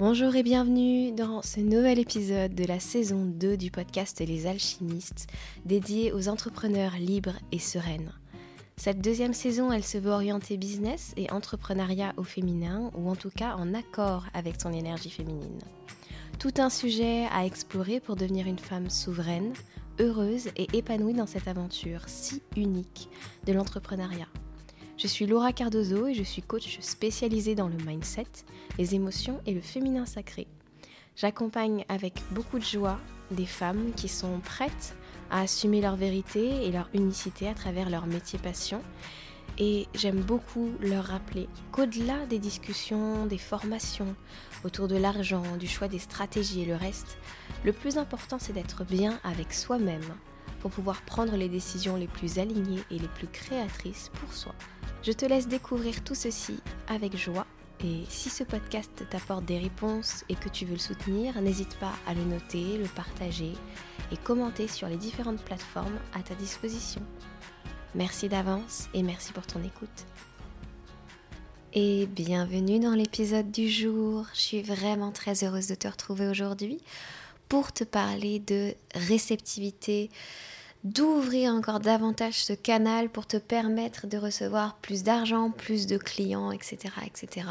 Bonjour et bienvenue dans ce nouvel épisode de la saison 2 du podcast Les Alchimistes, dédié aux entrepreneurs libres et sereines. Cette deuxième saison, elle se veut orienter business et entrepreneuriat au féminin, ou en tout cas en accord avec son énergie féminine. Tout un sujet à explorer pour devenir une femme souveraine, heureuse et épanouie dans cette aventure si unique de l'entrepreneuriat. Je suis Laura Cardozo et je suis coach spécialisée dans le mindset, les émotions et le féminin sacré. J'accompagne avec beaucoup de joie des femmes qui sont prêtes à assumer leur vérité et leur unicité à travers leur métier passion. Et j'aime beaucoup leur rappeler qu'au-delà des discussions, des formations autour de l'argent, du choix des stratégies et le reste, le plus important c'est d'être bien avec soi-même pour pouvoir prendre les décisions les plus alignées et les plus créatrices pour soi. Je te laisse découvrir tout ceci avec joie et si ce podcast t'apporte des réponses et que tu veux le soutenir, n'hésite pas à le noter, le partager et commenter sur les différentes plateformes à ta disposition. Merci d'avance et merci pour ton écoute. Et bienvenue dans l'épisode du jour. Je suis vraiment très heureuse de te retrouver aujourd'hui pour te parler de réceptivité, d'ouvrir encore davantage ce canal pour te permettre de recevoir plus d'argent, plus de clients, etc., etc.,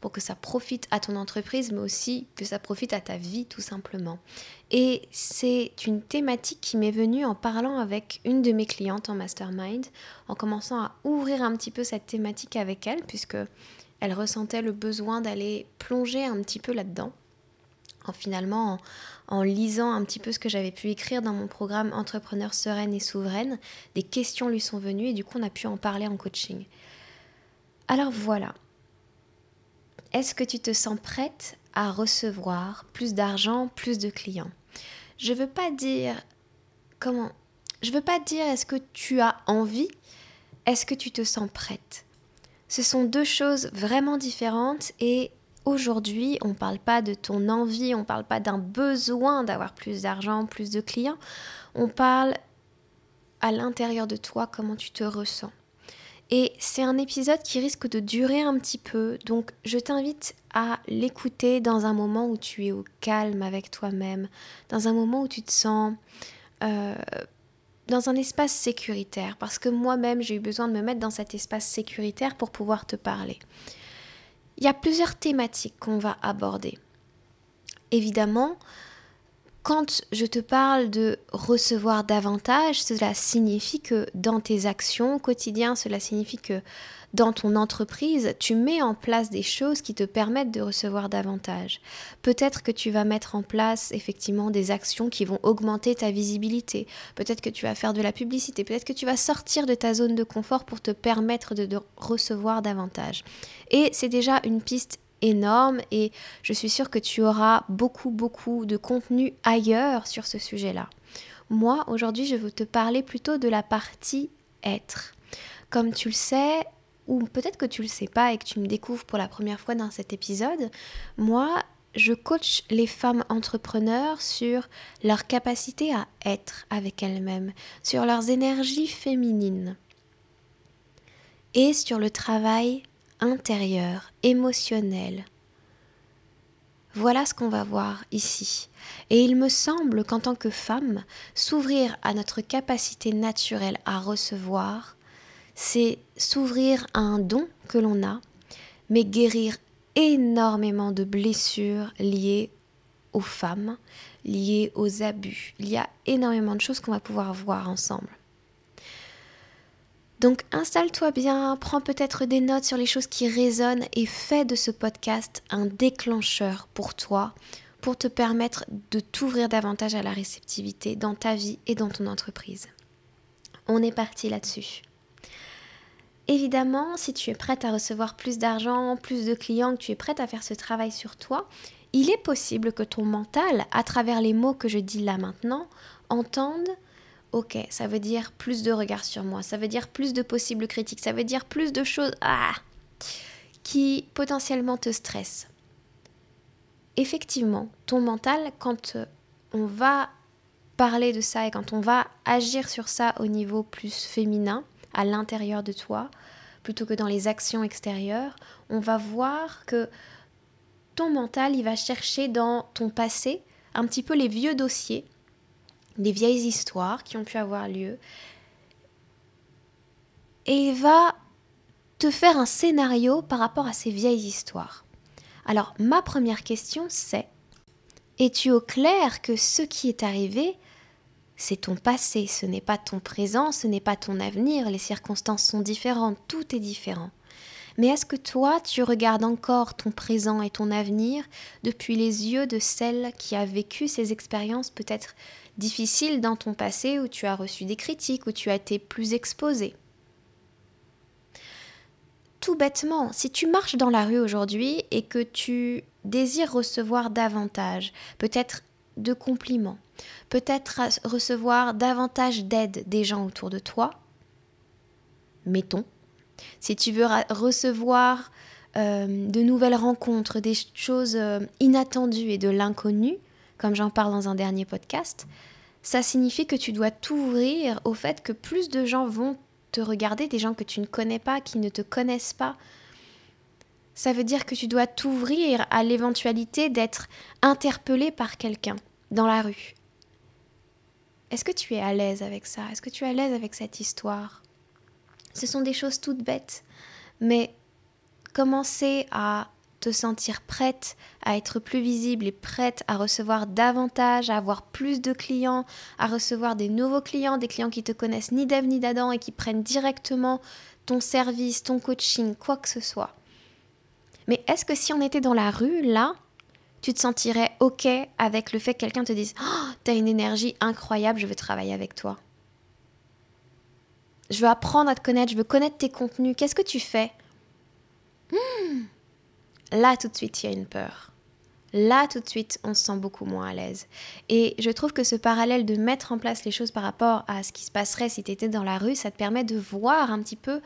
pour que ça profite à ton entreprise, mais aussi que ça profite à ta vie tout simplement. Et c'est une thématique qui m'est venue en parlant avec une de mes clientes en mastermind, en commençant à ouvrir un petit peu cette thématique avec elle, puisque elle ressentait le besoin d'aller plonger un petit peu là-dedans en finalement en, lisant un petit peu ce que j'avais pu écrire dans mon programme Entrepreneur sereine et souveraine, des questions lui sont venues et du coup on a pu en parler en coaching. Alors voilà. Est-ce que tu te sens prête à recevoir plus d'argent, plus de clients? Je veux pas dire comment Je veux pas dire est-ce que tu as envie, est-ce que tu te sens prête? Ce sont deux choses vraiment différentes et Aujourd'hui, on ne parle pas de ton envie, on ne parle pas d'un besoin d'avoir plus d'argent, plus de clients. On parle à l'intérieur de toi comment tu te ressens. Et c'est un épisode qui risque de durer un petit peu, donc je t'invite à l'écouter dans un moment où tu es au calme avec toi-même, dans un moment où tu te sens euh, dans un espace sécuritaire, parce que moi-même j'ai eu besoin de me mettre dans cet espace sécuritaire pour pouvoir te parler. Il y a plusieurs thématiques qu'on va aborder. Évidemment, quand je te parle de recevoir davantage, cela signifie que dans tes actions au quotidien, cela signifie que dans ton entreprise, tu mets en place des choses qui te permettent de recevoir davantage. Peut-être que tu vas mettre en place effectivement des actions qui vont augmenter ta visibilité. Peut-être que tu vas faire de la publicité. Peut-être que tu vas sortir de ta zone de confort pour te permettre de, recevoir davantage. Et c'est déjà une piste énorme et je suis sûre que tu auras beaucoup beaucoup de contenu ailleurs sur ce sujet-là. Moi, aujourd'hui, je veux te parler plutôt de la partie être. Comme tu le sais, ou peut-être que tu le sais pas et que tu me découvres pour la première fois dans cet épisode, moi, je coach les femmes entrepreneurs sur leur capacité à être avec elles-mêmes, sur leurs énergies féminines et sur le travail intérieur, émotionnel. Voilà ce qu'on va voir ici. Et il me semble qu'en tant que femme, s'ouvrir à notre capacité naturelle à recevoir, c'est s'ouvrir à un don que l'on a, mais guérir énormément de blessures liées aux femmes, liées aux abus. Il y a énormément de choses qu'on va pouvoir voir ensemble. Donc installe-toi bien, prends peut-être des notes sur les choses qui résonnent et fais de ce podcast un déclencheur pour toi, pour te permettre de t'ouvrir davantage à la réceptivité dans ta vie et dans ton entreprise. On est parti là-dessus. Évidemment, si tu es prête à recevoir plus d'argent, plus de clients, que tu es prête à faire ce travail sur toi, il est possible que ton mental, à travers les mots que je dis là maintenant, entende Ok, ça veut dire plus de regard sur moi, ça veut dire plus de possibles critiques, ça veut dire plus de choses ah, qui potentiellement te stressent. Effectivement, ton mental, quand euh, on va parler de ça et quand on va agir sur ça au niveau plus féminin, à l'intérieur de toi, plutôt que dans les actions extérieures, on va voir que ton mental, il va chercher dans ton passé un petit peu les vieux dossiers, des vieilles histoires qui ont pu avoir lieu. Et il va te faire un scénario par rapport à ces vieilles histoires. Alors, ma première question, c'est es-tu au clair que ce qui est arrivé, c'est ton passé, ce n'est pas ton présent, ce n'est pas ton avenir, les circonstances sont différentes, tout est différent. Mais est-ce que toi, tu regardes encore ton présent et ton avenir depuis les yeux de celle qui a vécu ces expériences peut-être difficiles dans ton passé, où tu as reçu des critiques, où tu as été plus exposé? Tout bêtement, si tu marches dans la rue aujourd'hui et que tu désires recevoir davantage, peut-être de compliments, peut-être recevoir davantage d'aide des gens autour de toi, mettons, si tu veux recevoir euh, de nouvelles rencontres, des choses euh, inattendues et de l'inconnu, comme j'en parle dans un dernier podcast, ça signifie que tu dois t'ouvrir au fait que plus de gens vont te regarder, des gens que tu ne connais pas, qui ne te connaissent pas. Ça veut dire que tu dois t'ouvrir à l'éventualité d'être interpellé par quelqu'un dans la rue. Est-ce que tu es à l'aise avec ça? Est-ce que tu es à l'aise avec cette histoire? Ce sont des choses toutes bêtes, mais commencer à te sentir prête à être plus visible et prête à recevoir davantage, à avoir plus de clients, à recevoir des nouveaux clients, des clients qui te connaissent ni d'Ève ni d'Adam et qui prennent directement ton service, ton coaching, quoi que ce soit. Mais est-ce que si on était dans la rue, là, tu te sentirais OK avec le fait que quelqu'un te dise oh, T'as une énergie incroyable, je veux travailler avec toi? Je veux apprendre à te connaître, je veux connaître tes contenus. Qu'est-ce que tu fais? Hmm. Là, tout de suite, il y a une peur. Là, tout de suite, on se sent beaucoup moins à l'aise. Et je trouve que ce parallèle de mettre en place les choses par rapport à ce qui se passerait si tu étais dans la rue, ça te permet de voir un petit peu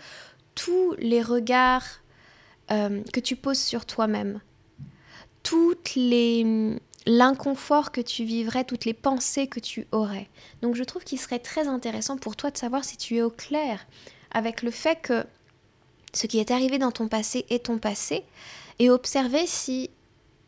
tous les regards euh, que tu poses sur toi-même. Toutes les, l'inconfort que tu vivrais, toutes les pensées que tu aurais. Donc je trouve qu'il serait très intéressant pour toi de savoir si tu es au clair avec le fait que ce qui est arrivé dans ton passé est ton passé et observer si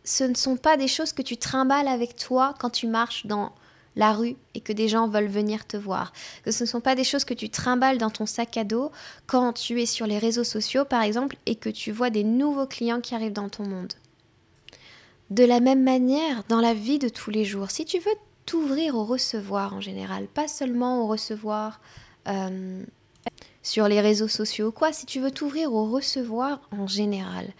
ce ne sont pas des choses que tu trimbales avec toi quand tu marches dans la rue et que des gens veulent venir te voir. Que ce ne sont pas des choses que tu trimbales dans ton sac à dos quand tu es sur les réseaux sociaux par exemple et que tu vois des nouveaux clients qui arrivent dans ton monde. De la même manière, dans la vie de tous les jours, si tu veux t'ouvrir au recevoir en général, pas seulement au recevoir euh, sur les réseaux sociaux ou quoi, si tu veux t'ouvrir au recevoir en général,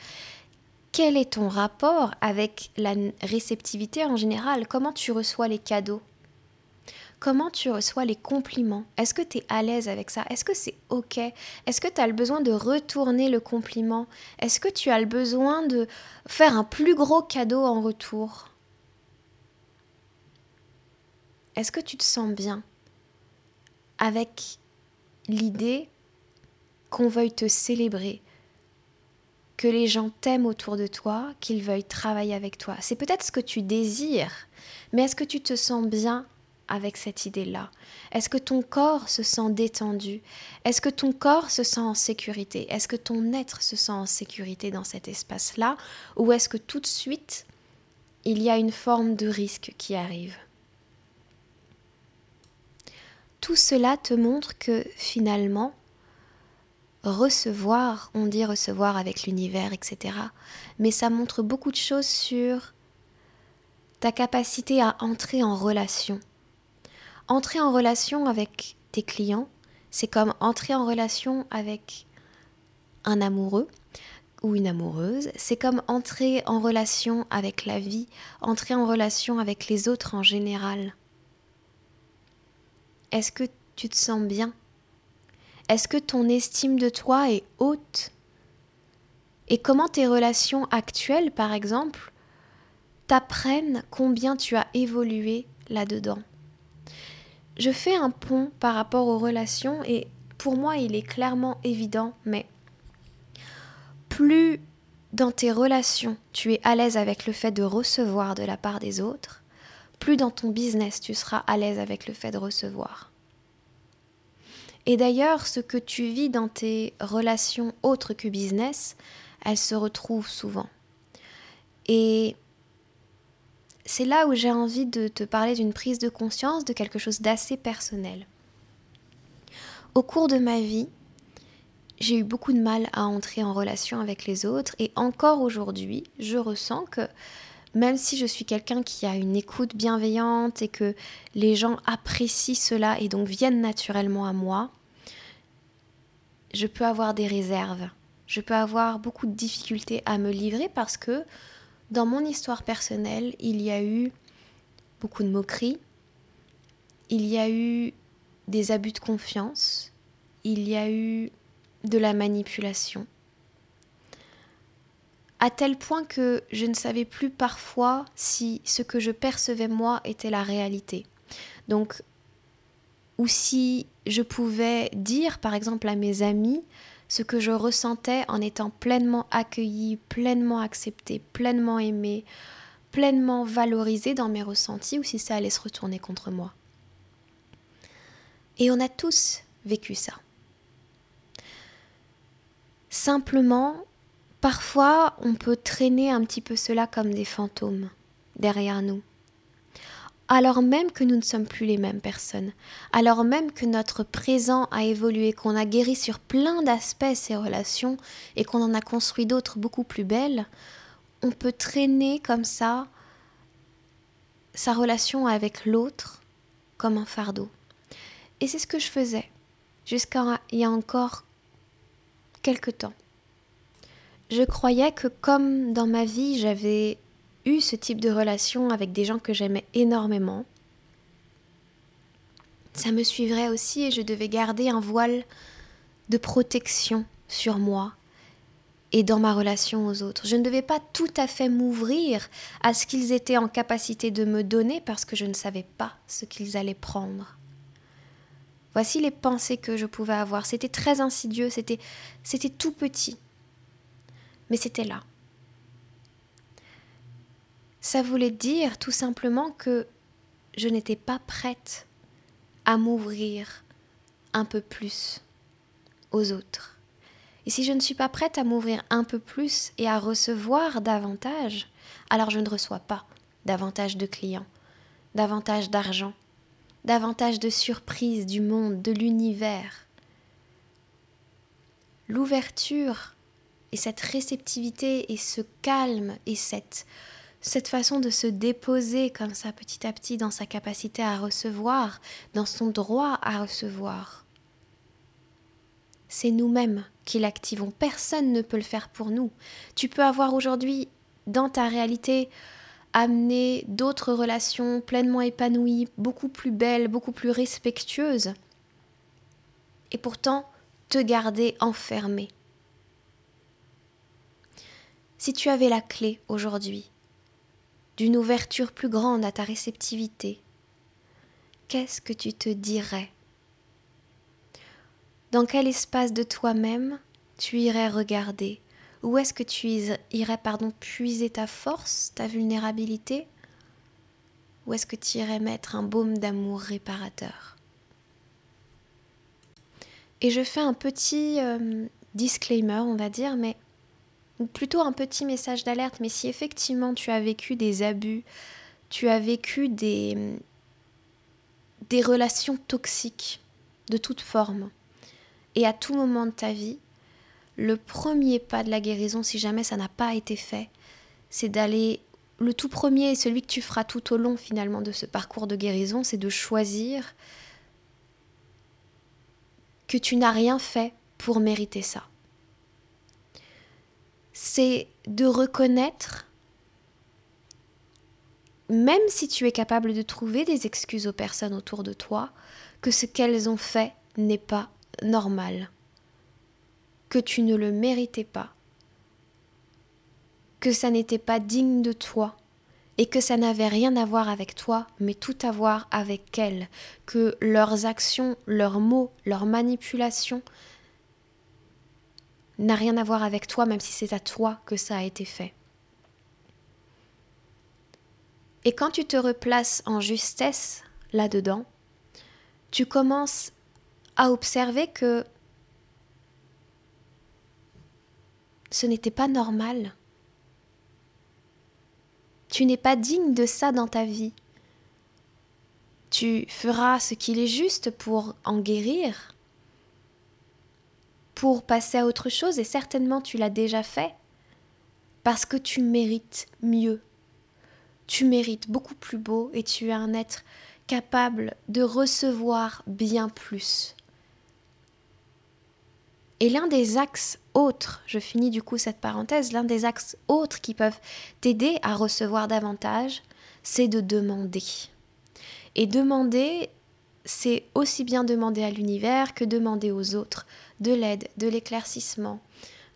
quel est ton rapport avec la réceptivité en général? Comment tu reçois les cadeaux? Comment tu reçois les compliments? Est-ce que tu es à l'aise avec ça? Est-ce que c'est OK? Est-ce que tu as le besoin de retourner le compliment? Est-ce que tu as le besoin de faire un plus gros cadeau en retour? Est-ce que tu te sens bien avec l'idée qu'on veuille te célébrer, que les gens t'aiment autour de toi, qu'ils veuillent travailler avec toi? C'est peut-être ce que tu désires, mais est-ce que tu te sens bien avec cette idée-là? Est-ce que ton corps se sent détendu? Est-ce que ton corps se sent en sécurité? Est-ce que ton être se sent en sécurité dans cet espace-là? Ou est-ce que tout de suite, il y a une forme de risque qui arrive? Tout cela te montre que finalement, recevoir, on dit recevoir avec l'univers, etc. Mais ça montre beaucoup de choses sur ta capacité à entrer en relation entrer en relation avec tes clients, c'est comme entrer en relation avec un amoureux ou une amoureuse, c'est comme entrer en relation avec la vie, entrer en relation avec les autres en général. Est-ce que tu te sens bien? Est-ce que ton estime de toi est haute? Et comment tes relations actuelles, par exemple, t'apprennent combien tu as évolué là-dedans? Je fais un pont par rapport aux relations et pour moi il est clairement évident, mais plus dans tes relations tu es à l'aise avec le fait de recevoir de la part des autres, plus dans ton business tu seras à l'aise avec le fait de recevoir. Et d'ailleurs, ce que tu vis dans tes relations autres que business, elles se retrouvent souvent. Et c'est là où j'ai envie de te parler d'une prise de conscience, de quelque chose d'assez personnel. Au cours de ma vie, j'ai eu beaucoup de mal à entrer en relation avec les autres et encore aujourd'hui, je ressens que même si je suis quelqu'un qui a une écoute bienveillante et que les gens apprécient cela et donc viennent naturellement à moi, je peux avoir des réserves. Je peux avoir beaucoup de difficultés à me livrer parce que dans mon histoire personnelle, il y a eu beaucoup de moqueries, il y a eu des abus de confiance, il y a eu de la manipulation. À tel point que je ne savais plus parfois si ce que je percevais moi était la réalité. Donc, ou si je pouvais dire, par exemple, à mes amis ce que je ressentais en étant pleinement accueillie, pleinement acceptée, pleinement aimée, pleinement valorisée dans mes ressentis, ou si ça allait se retourner contre moi. Et on a tous vécu ça. Simplement, Parfois, on peut traîner un petit peu cela comme des fantômes derrière nous. Alors même que nous ne sommes plus les mêmes personnes, alors même que notre présent a évolué, qu'on a guéri sur plein d'aspects ces relations et qu'on en a construit d'autres beaucoup plus belles, on peut traîner comme ça sa relation avec l'autre comme un fardeau. Et c'est ce que je faisais jusqu'à il y a encore quelque temps je croyais que comme dans ma vie j'avais eu ce type de relation avec des gens que j'aimais énormément, ça me suivrait aussi et je devais garder un voile de protection sur moi et dans ma relation aux autres. Je ne devais pas tout à fait m'ouvrir à ce qu'ils étaient en capacité de me donner parce que je ne savais pas ce qu'ils allaient prendre. Voici les pensées que je pouvais avoir. C'était très insidieux, c'était, c'était tout petit mais c'était là. Ça voulait dire tout simplement que je n'étais pas prête à m'ouvrir un peu plus aux autres. Et si je ne suis pas prête à m'ouvrir un peu plus et à recevoir davantage, alors je ne reçois pas davantage de clients, davantage d'argent, davantage de surprises du monde, de l'univers. L'ouverture et cette réceptivité et ce calme et cette, cette façon de se déposer comme ça petit à petit dans sa capacité à recevoir, dans son droit à recevoir. C'est nous-mêmes qui l'activons. Personne ne peut le faire pour nous. Tu peux avoir aujourd'hui dans ta réalité amené d'autres relations pleinement épanouies, beaucoup plus belles, beaucoup plus respectueuses, et pourtant te garder enfermé si tu avais la clé aujourd'hui d'une ouverture plus grande à ta réceptivité, qu'est-ce que tu te dirais? Dans quel espace de toi-même tu irais regarder? Où est-ce que tu irais pardon, puiser ta force, ta vulnérabilité? Ou est-ce que tu irais mettre un baume d'amour réparateur? Et je fais un petit euh, disclaimer, on va dire, mais ou plutôt un petit message d'alerte, mais si effectivement tu as vécu des abus, tu as vécu des, des relations toxiques de toute forme, et à tout moment de ta vie, le premier pas de la guérison, si jamais ça n'a pas été fait, c'est d'aller... Le tout premier et celui que tu feras tout au long finalement de ce parcours de guérison, c'est de choisir que tu n'as rien fait pour mériter ça c'est de reconnaître, même si tu es capable de trouver des excuses aux personnes autour de toi, que ce qu'elles ont fait n'est pas normal, que tu ne le méritais pas, que ça n'était pas digne de toi, et que ça n'avait rien à voir avec toi, mais tout à voir avec elles, que leurs actions, leurs mots, leurs manipulations n'a rien à voir avec toi, même si c'est à toi que ça a été fait. Et quand tu te replaces en justesse là-dedans, tu commences à observer que ce n'était pas normal Tu n'es pas digne de ça dans ta vie. Tu feras ce qu'il est juste pour en guérir, pour passer à autre chose, et certainement tu l'as déjà fait, parce que tu mérites mieux. Tu mérites beaucoup plus beau et tu es un être capable de recevoir bien plus. Et l'un des axes autres, je finis du coup cette parenthèse, l'un des axes autres qui peuvent t'aider à recevoir davantage, c'est de demander. Et demander, c'est aussi bien demander à l'univers que demander aux autres de l'aide, de l'éclaircissement,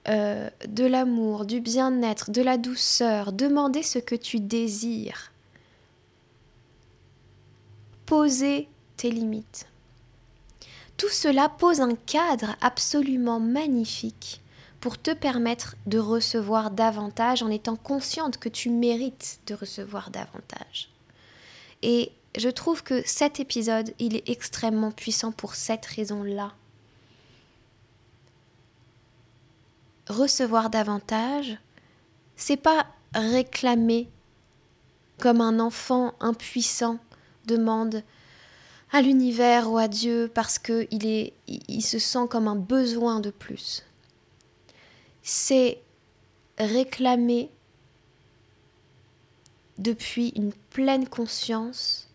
euh, de l'amour, du bien-être, de la douceur. Demander ce que tu désires. Poser tes limites. Tout cela pose un cadre absolument magnifique pour te permettre de recevoir davantage en étant consciente que tu mérites de recevoir davantage. Et je trouve que cet épisode, il est extrêmement puissant pour cette raison-là. Recevoir davantage, c'est pas réclamer comme un enfant impuissant demande à l'univers ou à Dieu parce qu'il il se sent comme un besoin de plus. C'est réclamer depuis une pleine conscience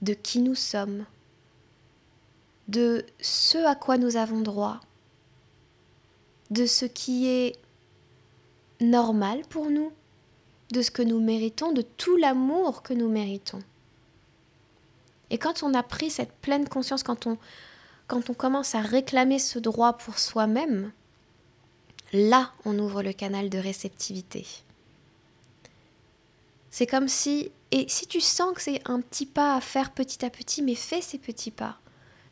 de qui nous sommes, de ce à quoi nous avons droit, de ce qui est normal pour nous, de ce que nous méritons, de tout l'amour que nous méritons. Et quand on a pris cette pleine conscience, quand on, quand on commence à réclamer ce droit pour soi-même, là on ouvre le canal de réceptivité. C'est comme si, et si tu sens que c'est un petit pas à faire petit à petit, mais fais ces petits pas.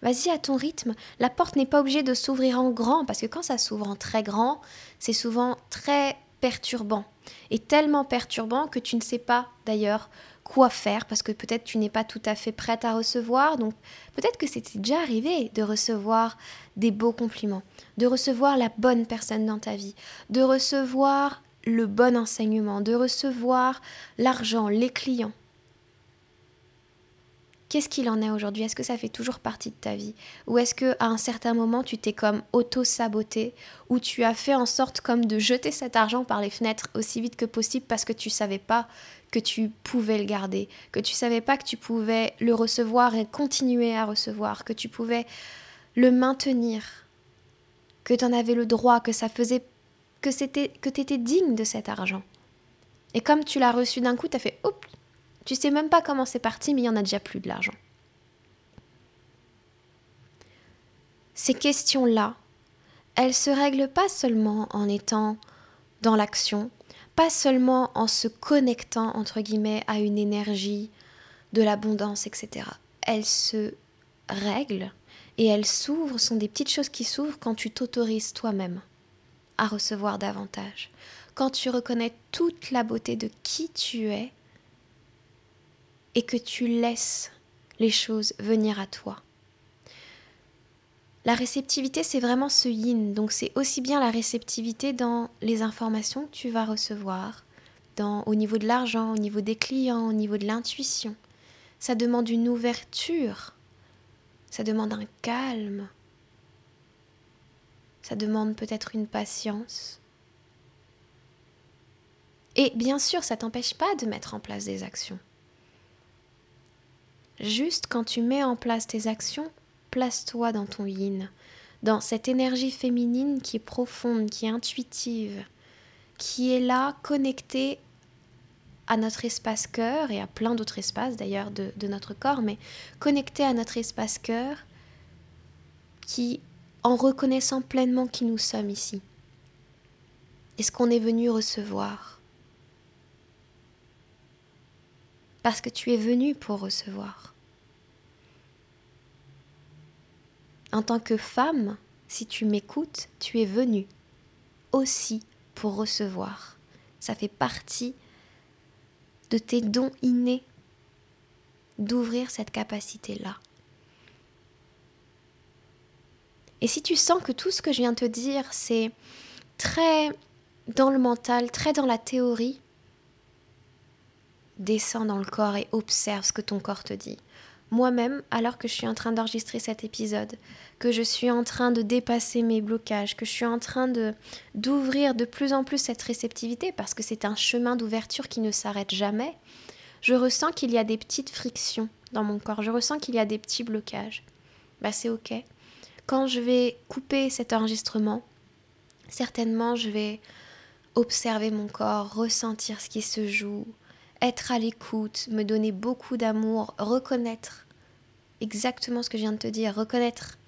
Vas-y à ton rythme. La porte n'est pas obligée de s'ouvrir en grand, parce que quand ça s'ouvre en très grand, c'est souvent très perturbant. Et tellement perturbant que tu ne sais pas d'ailleurs quoi faire, parce que peut-être tu n'es pas tout à fait prête à recevoir. Donc peut-être que c'était déjà arrivé de recevoir des beaux compliments, de recevoir la bonne personne dans ta vie, de recevoir le bon enseignement, de recevoir l'argent, les clients. Qu'est-ce qu'il en est aujourd'hui? Est-ce que ça fait toujours partie de ta vie? Ou est-ce que à un certain moment tu t'es comme auto-saboté ou tu as fait en sorte comme de jeter cet argent par les fenêtres aussi vite que possible parce que tu savais pas que tu pouvais le garder, que tu savais pas que tu pouvais le recevoir et continuer à recevoir, que tu pouvais le maintenir, que tu en avais le droit, que ça faisait que c'était que tu étais digne de cet argent? Et comme tu l'as reçu d'un coup, tu as fait oups, tu sais même pas comment c'est parti, mais il y en a déjà plus de l'argent. Ces questions-là, elles se règlent pas seulement en étant dans l'action, pas seulement en se connectant entre guillemets à une énergie de l'abondance, etc. Elles se règlent et elles s'ouvrent, sont des petites choses qui s'ouvrent quand tu t'autorises toi-même à recevoir davantage. Quand tu reconnais toute la beauté de qui tu es et que tu laisses les choses venir à toi. La réceptivité, c'est vraiment ce yin. Donc c'est aussi bien la réceptivité dans les informations que tu vas recevoir, dans, au niveau de l'argent, au niveau des clients, au niveau de l'intuition. Ça demande une ouverture, ça demande un calme, ça demande peut-être une patience. Et bien sûr, ça t'empêche pas de mettre en place des actions. Juste quand tu mets en place tes actions, place-toi dans ton yin, dans cette énergie féminine qui est profonde, qui est intuitive, qui est là, connectée à notre espace cœur et à plein d'autres espaces d'ailleurs de, notre corps, mais connectée à notre espace cœur qui en reconnaissant pleinement qui nous sommes ici et ce qu'on est venu recevoir. Parce que tu es venu pour recevoir. En tant que femme, si tu m'écoutes, tu es venue aussi pour recevoir. Ça fait partie de tes dons innés d'ouvrir cette capacité-là. Et si tu sens que tout ce que je viens de te dire, c'est très dans le mental, très dans la théorie, descends dans le corps et observe ce que ton corps te dit. Moi-même, alors que je suis en train d'enregistrer cet épisode, que je suis en train de dépasser mes blocages, que je suis en train de d'ouvrir de plus en plus cette réceptivité parce que c'est un chemin d'ouverture qui ne s'arrête jamais, je ressens qu'il y a des petites frictions dans mon corps, je ressens qu'il y a des petits blocages. Bah c'est OK. Quand je vais couper cet enregistrement, certainement je vais observer mon corps, ressentir ce qui se joue, être à l'écoute, me donner beaucoup d'amour, reconnaître exactement ce que je viens de te dire, reconnaître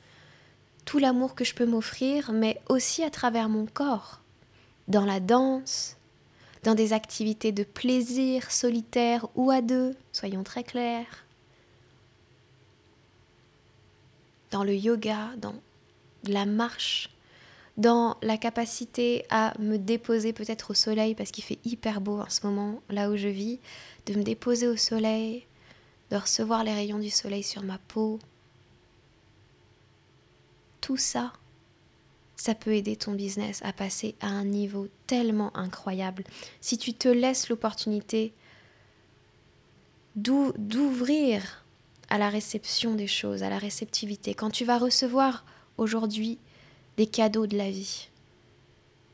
tout l'amour que je peux m'offrir, mais aussi à travers mon corps, dans la danse, dans des activités de plaisir solitaire ou à deux, soyons très clairs, dans le yoga, dans la marche, dans la capacité à me déposer peut-être au soleil parce qu'il fait hyper beau en ce moment là où je vis, de me déposer au soleil, de recevoir les rayons du soleil sur ma peau. Tout ça, ça peut aider ton business à passer à un niveau tellement incroyable. Si tu te laisses l'opportunité d'ouvrir à la réception des choses, à la réceptivité, quand tu vas recevoir aujourd'hui des cadeaux de la vie.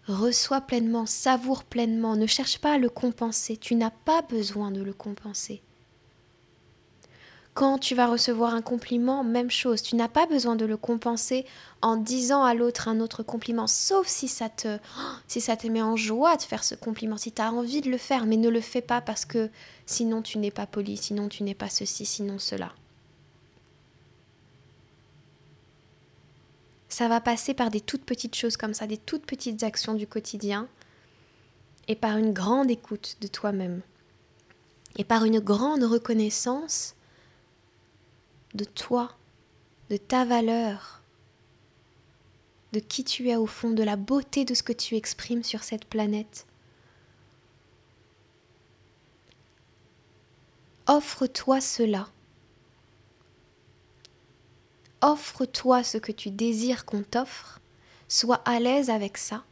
Reçois pleinement, savoure pleinement, ne cherche pas à le compenser, tu n'as pas besoin de le compenser. Quand tu vas recevoir un compliment, même chose, tu n'as pas besoin de le compenser en disant à l'autre un autre compliment, sauf si ça te si ça te met en joie de faire ce compliment, si tu as envie de le faire, mais ne le fais pas parce que sinon tu n'es pas poli, sinon tu n'es pas ceci, sinon cela. Ça va passer par des toutes petites choses comme ça, des toutes petites actions du quotidien, et par une grande écoute de toi-même, et par une grande reconnaissance de toi, de ta valeur, de qui tu es au fond, de la beauté de ce que tu exprimes sur cette planète. Offre-toi cela offre-toi ce que tu désires qu'on t'offre, sois à l'aise avec ça,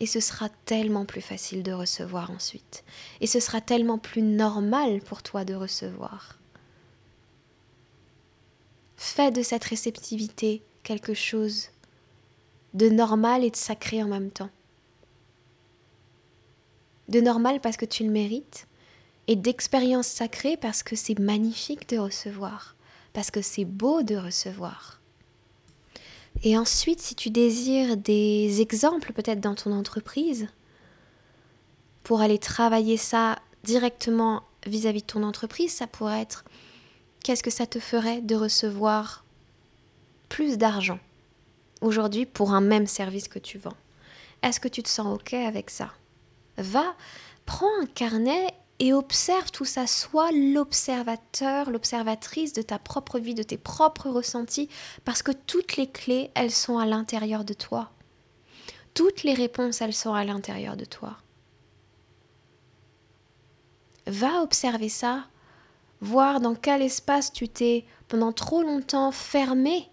et ce sera tellement plus facile de recevoir ensuite, et ce sera tellement plus normal pour toi de recevoir. Fais de cette réceptivité quelque chose de normal et de sacré en même temps. De normal parce que tu le mérites, et d'expérience sacrée parce que c'est magnifique de recevoir parce que c'est beau de recevoir. Et ensuite, si tu désires des exemples peut-être dans ton entreprise, pour aller travailler ça directement vis-à-vis de ton entreprise, ça pourrait être qu'est-ce que ça te ferait de recevoir plus d'argent aujourd'hui pour un même service que tu vends? Est-ce que tu te sens OK avec ça? Va, prends un carnet et observe tout ça. Sois l'observateur, l'observatrice de ta propre vie, de tes propres ressentis, parce que toutes les clés, elles sont à l'intérieur de toi. Toutes les réponses, elles sont à l'intérieur de toi. Va observer ça, voir dans quel espace tu t'es pendant trop longtemps fermé,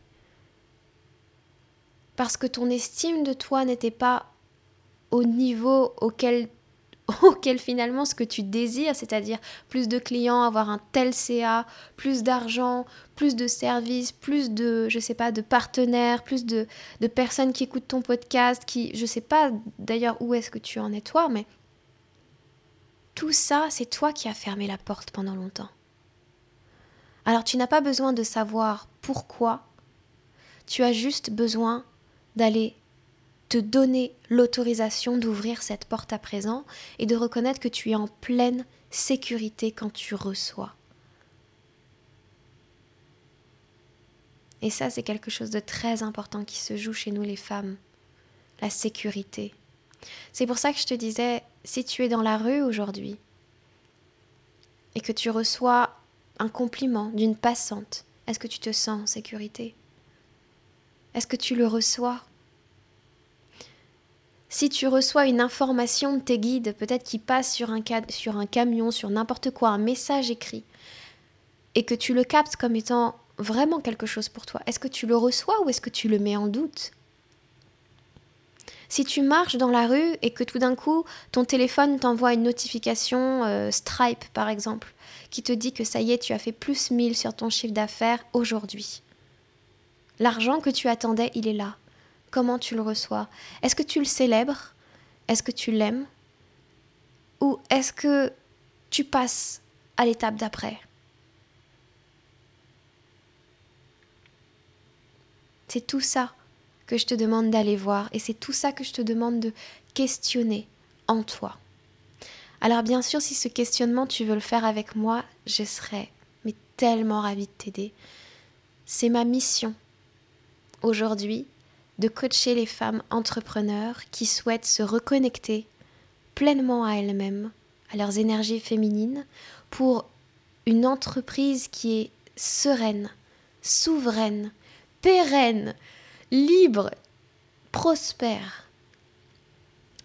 parce que ton estime de toi n'était pas au niveau auquel auquel finalement ce que tu désires, c'est-à-dire plus de clients, avoir un tel CA, plus d'argent, plus de services, plus de, je sais pas, de partenaires, plus de, de personnes qui écoutent ton podcast, qui, je sais pas d'ailleurs où est-ce que tu en es toi, mais tout ça, c'est toi qui as fermé la porte pendant longtemps. Alors tu n'as pas besoin de savoir pourquoi, tu as juste besoin d'aller te donner l'autorisation d'ouvrir cette porte à présent et de reconnaître que tu es en pleine sécurité quand tu reçois. Et ça, c'est quelque chose de très important qui se joue chez nous les femmes, la sécurité. C'est pour ça que je te disais, si tu es dans la rue aujourd'hui et que tu reçois un compliment d'une passante, est-ce que tu te sens en sécurité? Est-ce que tu le reçois? Si tu reçois une information de tes guides, peut-être qui passe sur un, camion, sur n'importe quoi, un message écrit, et que tu le captes comme étant vraiment quelque chose pour toi, est-ce que tu le reçois ou est-ce que tu le mets en doute? Si tu marches dans la rue et que tout d'un coup, ton téléphone t'envoie une notification euh, Stripe, par exemple, qui te dit que ça y est, tu as fait plus 1000 sur ton chiffre d'affaires aujourd'hui. L'argent que tu attendais, il est là. Comment tu le reçois Est-ce que tu le célèbres? Est-ce que tu l'aimes? Ou est-ce que tu passes à l'étape d'après? C'est tout ça que je te demande d'aller voir et c'est tout ça que je te demande de questionner en toi. Alors bien sûr, si ce questionnement tu veux le faire avec moi, je serais mais tellement ravie de t'aider. C'est ma mission aujourd'hui de coacher les femmes entrepreneurs qui souhaitent se reconnecter pleinement à elles-mêmes, à leurs énergies féminines, pour une entreprise qui est sereine, souveraine, pérenne, libre, prospère.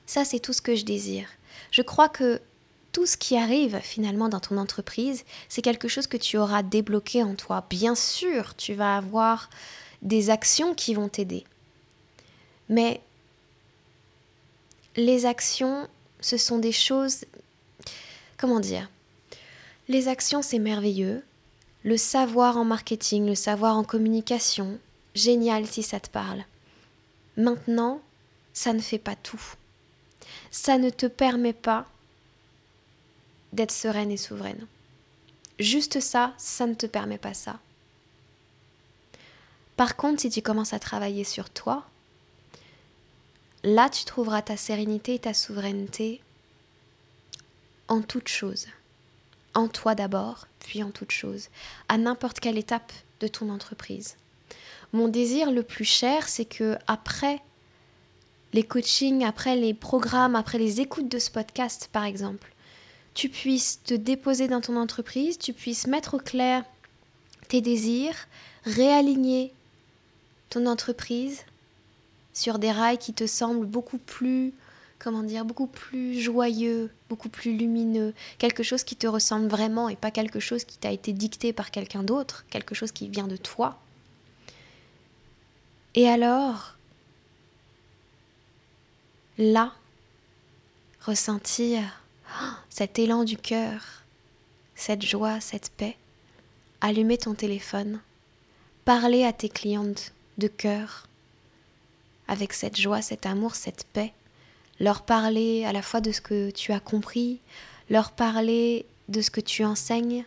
Ça, c'est tout ce que je désire. Je crois que tout ce qui arrive finalement dans ton entreprise, c'est quelque chose que tu auras débloqué en toi. Bien sûr, tu vas avoir des actions qui vont t'aider. Mais les actions, ce sont des choses... Comment dire? Les actions, c'est merveilleux. Le savoir en marketing, le savoir en communication, génial si ça te parle. Maintenant, ça ne fait pas tout. Ça ne te permet pas d'être sereine et souveraine. Juste ça, ça ne te permet pas ça. Par contre, si tu commences à travailler sur toi, là tu trouveras ta sérénité et ta souveraineté en toute chose. En toi d'abord, puis en toute chose, à n'importe quelle étape de ton entreprise. Mon désir le plus cher, c'est que après les coachings, après les programmes, après les écoutes de ce podcast, par exemple, tu puisses te déposer dans ton entreprise, tu puisses mettre au clair tes désirs, réaligner ton entreprise sur des rails qui te semblent beaucoup plus, comment dire, beaucoup plus joyeux, beaucoup plus lumineux, quelque chose qui te ressemble vraiment et pas quelque chose qui t'a été dicté par quelqu'un d'autre, quelque chose qui vient de toi. Et alors, là, ressentir cet élan du cœur, cette joie, cette paix, allumer ton téléphone, parler à tes clientes de cœur, avec cette joie, cet amour, cette paix, leur parler à la fois de ce que tu as compris, leur parler de ce que tu enseignes,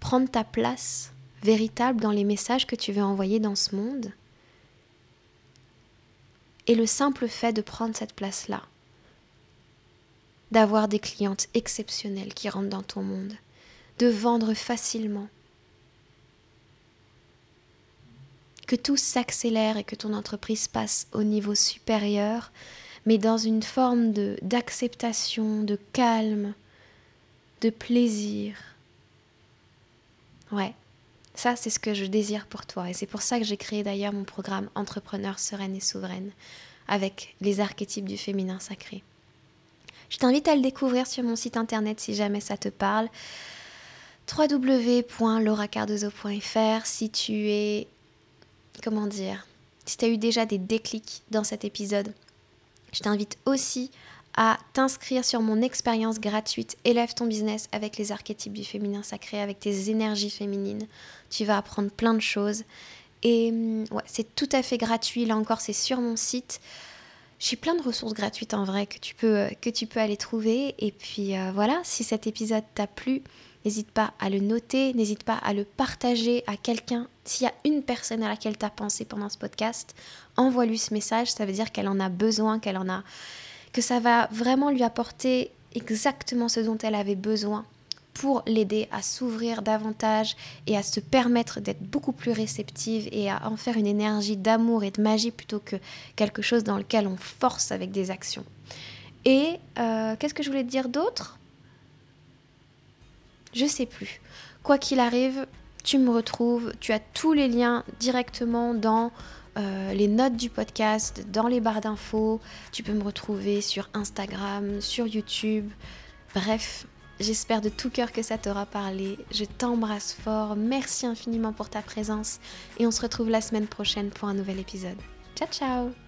prendre ta place véritable dans les messages que tu veux envoyer dans ce monde. Et le simple fait de prendre cette place-là, d'avoir des clientes exceptionnelles qui rentrent dans ton monde, de vendre facilement, que tout s'accélère et que ton entreprise passe au niveau supérieur, mais dans une forme de d'acceptation, de calme, de plaisir. Ouais, ça, c'est ce que je désire pour toi. Et c'est pour ça que j'ai créé d'ailleurs mon programme Entrepreneur sereine et souveraine avec les archétypes du féminin sacré. Je t'invite à le découvrir sur mon site internet si jamais ça te parle www.lauracardozo.fr si tu es comment dire si tu as eu déjà des déclics dans cet épisode je t'invite aussi à t'inscrire sur mon expérience gratuite Élève ton business avec les archétypes du féminin sacré, avec tes énergies féminines. Tu vas apprendre plein de choses. Et hum, ouais, c'est tout à fait gratuit. Là encore, c'est sur mon site. J'ai plein de ressources gratuites en vrai que tu peux, euh, aller trouver. Et puis euh, voilà, si cet épisode t'a plu, n'hésite pas à le noter, n'hésite pas à le partager à quelqu'un. S'il y a une personne à laquelle tu as pensé pendant ce podcast, envoie-lui ce message. Ça veut dire qu'elle en a besoin, qu'elle en a que ça va vraiment lui apporter exactement ce dont elle avait besoin pour l'aider à s'ouvrir davantage et à se permettre d'être beaucoup plus réceptive et à en faire une énergie d'amour et de magie plutôt que quelque chose dans lequel on force avec des actions. Et euh, qu'est-ce que je voulais te dire d'autre? Je sais plus. Quoi qu'il arrive, tu me retrouves, tu as tous les liens directement dans euh, les notes du podcast, dans les barres d'infos. Tu peux me retrouver sur Instagram, sur YouTube. Bref, j'espère de tout cœur que ça t'aura parlé. Je t'embrasse fort. Merci infiniment pour ta présence. Et on se retrouve la semaine prochaine pour un nouvel épisode. Ciao ciao